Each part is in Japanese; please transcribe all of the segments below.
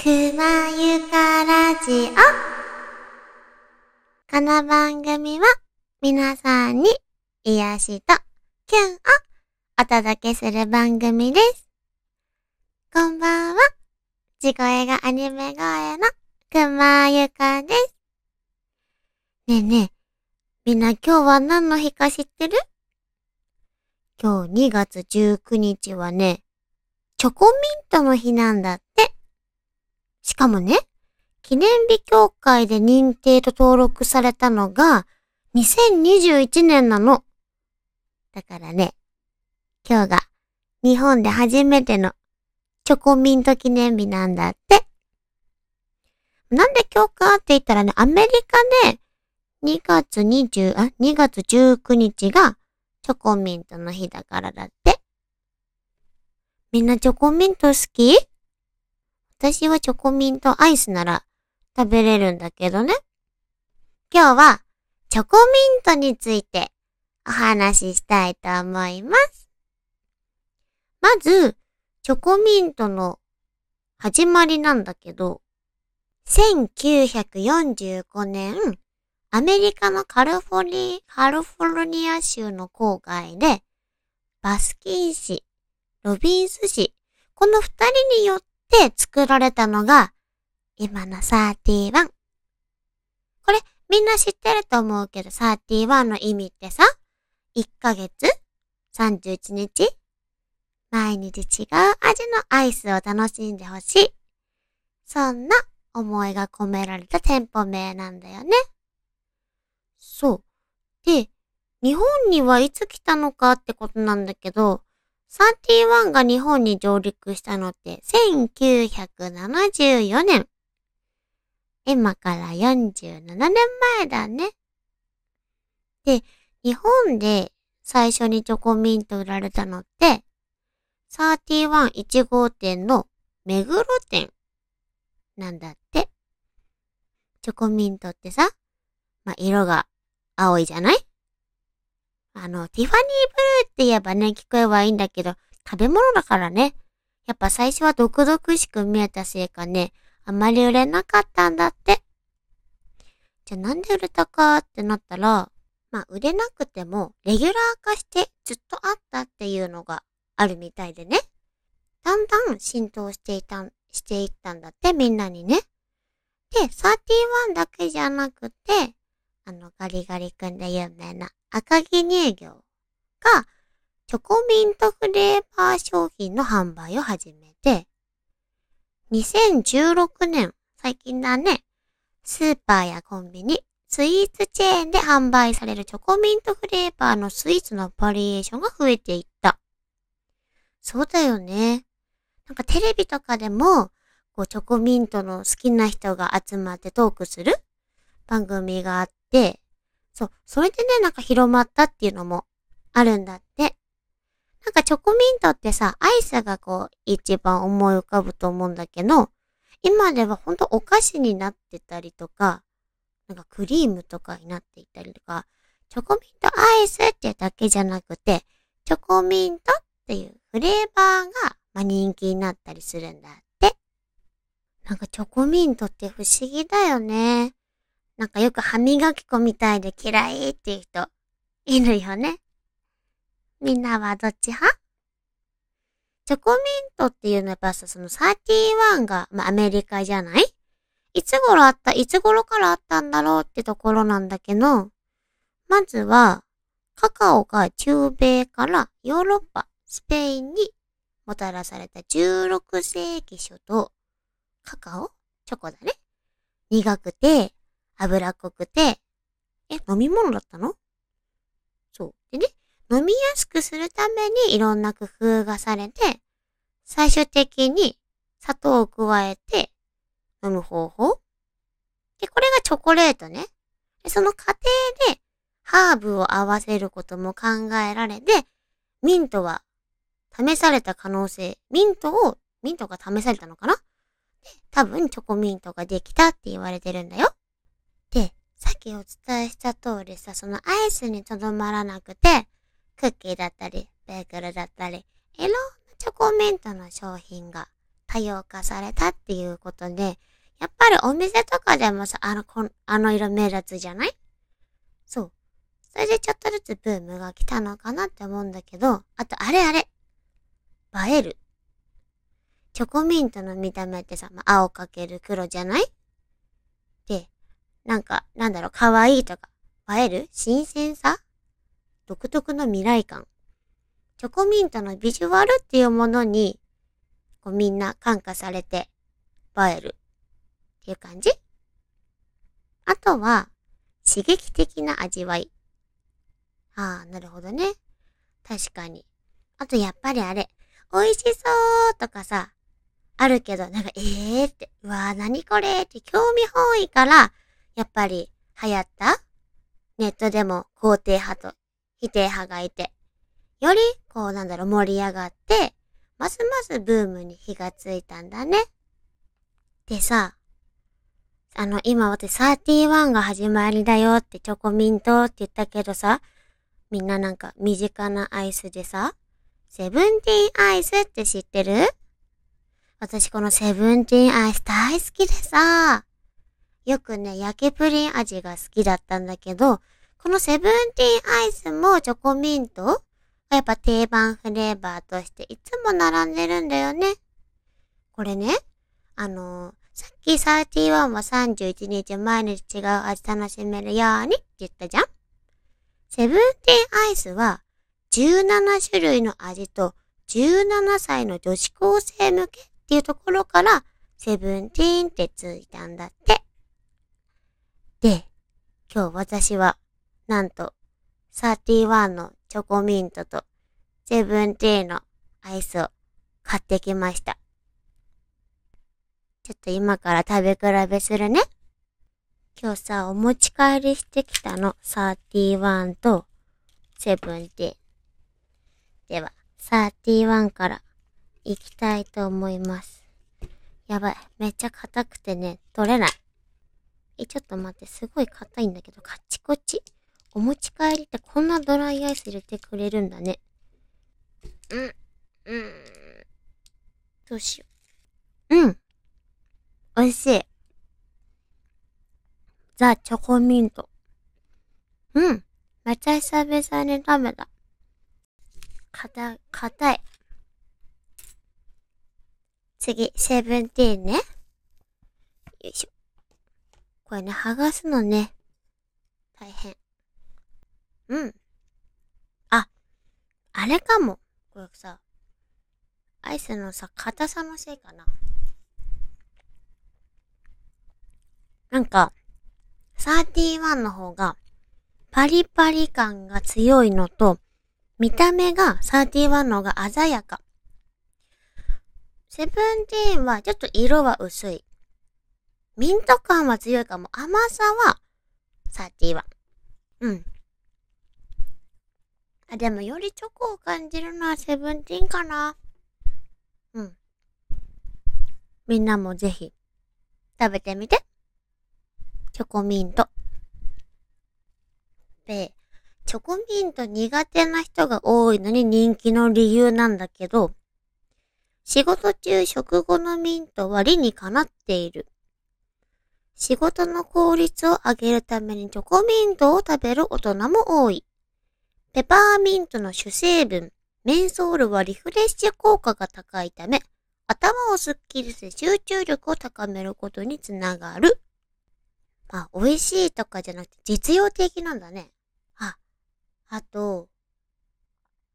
くまゆかラジオ。この番組は皆さんに癒しとキュンをお届けする番組です。こんばんは。地声がアニメ声のくまゆかです。ねえねえ、みんな今日は何の日か知ってる？今日2月19日はね、チョコミントの日なんだって。しかもね、記念日協会で認定と登録されたのが2021年なの。だからね、今日が日本で初めてのチョコミント記念日なんだって。なんで今日かって言ったらね、アメリカで2月20、あ、2月19日がチョコミントの日だからだって。みんなチョコミント好き？私はチョコミントアイスなら食べれるんだけどね。今日はチョコミントについてお話ししたいと思います。まず、チョコミントの始まりなんだけど、1945年、アメリカのカリフォルニカリフォルニア州の郊外で、バスキン市、ロビンス市、この二人によって作られたのが、今の31。これ、みんな知ってると思うけど、31の意味ってさ、1ヶ月 ?31 日毎日違う味のアイスを楽しんでほしい。そんな思いが込められた店舗名なんだよね。そう。で、日本にはいつ来たのかってことなんだけど、31が日本に上陸したのって1974年。今から47年前だね。で、日本で最初にチョコミント売られたのって、311号店の目黒店なんだって。チョコミントってさ、まあ、色が青いじゃない？あの、ティファニーブルーって言えばね、聞こえはいいんだけど、食べ物だからね。やっぱ最初は毒々しく見えたせいかね、あまり売れなかったんだって。じゃあなんで売れたかってなったら、まあ売れなくても、レギュラー化してずっとあったっていうのがあるみたいでね。だんだん浸透していた、していったんだって、みんなにね。で、31だけじゃなくて、あの、ガリガリ君で有名な赤城乳業が、チョコミントフレーバー商品の販売を始めて、2016年、最近だね、スーパーやコンビニ、スイーツチェーンで販売されるチョコミントフレーバーのスイーツのバリエーションが増えていった。そうだよね。なんかテレビとかでも、こうチョコミントの好きな人が集まってトークする番組があっ、そう、それでね、なんか広まったっていうのもあるんだって。なんかチョコミントってさ、アイスがこう、一番思い浮かぶと思うんだけど、今ではほんとお菓子になってたりとか、なんかクリームとかになっていたりとか、チョコミントアイスってだけじゃなくて、チョコミントっていうフレーバーが、ま、人気になったりするんだって。なんかチョコミントって不思議だよね。なんかよく歯磨き粉みたいで嫌いっていう人いるよね。みんなはどっち派？チョコミントっていうのはやっぱさ、その31が、まあ、アメリカじゃない？いつ頃あった、いつ頃からあったんだろうってところなんだけど、まずは、カカオが中米からヨーロッパ、スペインにもたらされた16世紀初頭、カカオ？チョコだね。苦くて、脂っこくて、え、飲み物だったの？そう。でね、飲みやすくするためにいろんな工夫がされて、最終的に砂糖を加えて飲む方法で、これがチョコレートね。で、その過程でハーブを合わせることも考えられて、ミントは試された可能性、ミントを、ミントが試されたのかな？で、多分チョコミントができたって言われてるんだよ。さっきお伝えした通りさ、そのアイスにとどまらなくて、クッキーだったり、ベーグルだったり、いろんなチョコミントの商品が多様化されたっていうことで、やっぱりお店とかでもさ、あの、こんあの色目立つじゃない？そう。それでちょっとずつブームが来たのかなって思うんだけど、あとあれあれ。映える。チョコミントの見た目ってさ、まあ、青かける黒じゃない？で、なんか、なんだろう、可愛いとか、映える？新鮮さ？独特の未来感。チョコミントのビジュアルっていうものに、こうみんな感化されて映えるっていう感じ？あとは、刺激的な味わい。ああ、なるほどね。確かに。あとやっぱりあれ、美味しそうとかさ、あるけど、なんか、ええー、って、うわー、何これって興味本位から、やっぱり流行った？ネットでも肯定派と否定派がいて、より、こうなんだろう、盛り上がって、ますますブームに火がついたんだね。でさ、あの、今私31が始まりだよってチョコミントって言ったけどさ、みんななんか身近なアイスでさ、セブンティーンアイスって知ってる？私このセブンティーンアイス大好きでさ、よくね、焼けプリン味が好きだったんだけど、このセブンティーンアイスもチョコミント？がやっぱ定番フレーバーとしていつも並んでるんだよね。これね、あのー、さっき31は31日毎日違う味楽しめるようにって言ったじゃんセブンティーンアイスは17種類の味と17歳の女子高生向けっていうところからセブンティーンってついたんだって。で、今日私はなんと、31のチョコミントとセブンティーのアイスを買ってきました。ちょっと今から食べ比べするね。今日さ、お持ち帰りしてきたの。31とセブンティー。では、31から行きたいと思います。やばい。めっちゃ硬くてね、取れない。え、ちょっと待って。すごい硬いんだけど、カッチコチ？お持ち帰りってこんなドライアイス入れてくれるんだね。うん、うん。どうしよう。うん。美味しい。ザ・チョコミント。うん。めっちゃ久々に食べた。硬い、硬い。次、セブンティーンね。よいしょ。これね、剥がすのね、大変。うん。あ、あれかも。これさ、アイスのさ、硬さのせいかな。なんか、31の方が、パリパリ感が強いのと、見た目が31の方が鮮やか。セブンティーンはちょっと色は薄い。ミント感は強いかも。甘さは31。うん。あ、でもよりチョコを感じるのはセブンティーンかな。うん。みんなもぜひ食べてみて。チョコミント。で、チョコミント苦手な人が多いのに人気の理由なんだけど、仕事中食後のミントは理にかなっている。仕事の効率を上げるためにチョコミントを食べる大人も多い。ペパーミントの主成分、メンソールはリフレッシュ効果が高いため、頭をスッキリして集中力を高めることにつながる。まあ、美味しいとかじゃなくて実用的なんだね。あ、あと、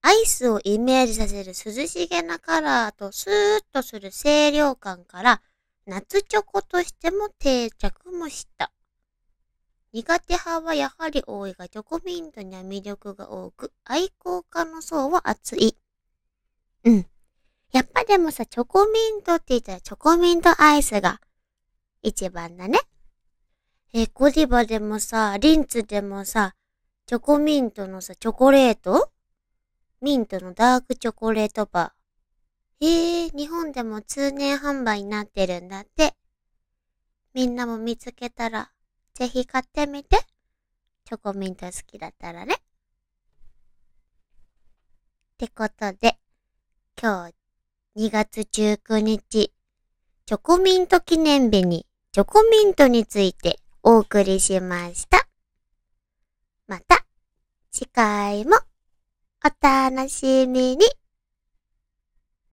アイスをイメージさせる涼しげなカラーとスーッとする清涼感から夏チョコとしても定着もした。苦手派はやはり多いが、チョコミントには魅力が多く、愛好家の層は厚い。うん。やっぱでもさ、チョコミントって言ったらチョコミントアイスが一番だね。えゴディバでもさ、リンツでもさ、チョコミントのさ、チョコレート？ミントのダークチョコレートバー。へえ、日本でも通年販売になってるんだって。みんなも見つけたらぜひ買ってみて。チョコミント好きだったらね。ってことで、今日2月19日、チョコミント記念日にチョコミントについてお送りしました。また次回もお楽しみに。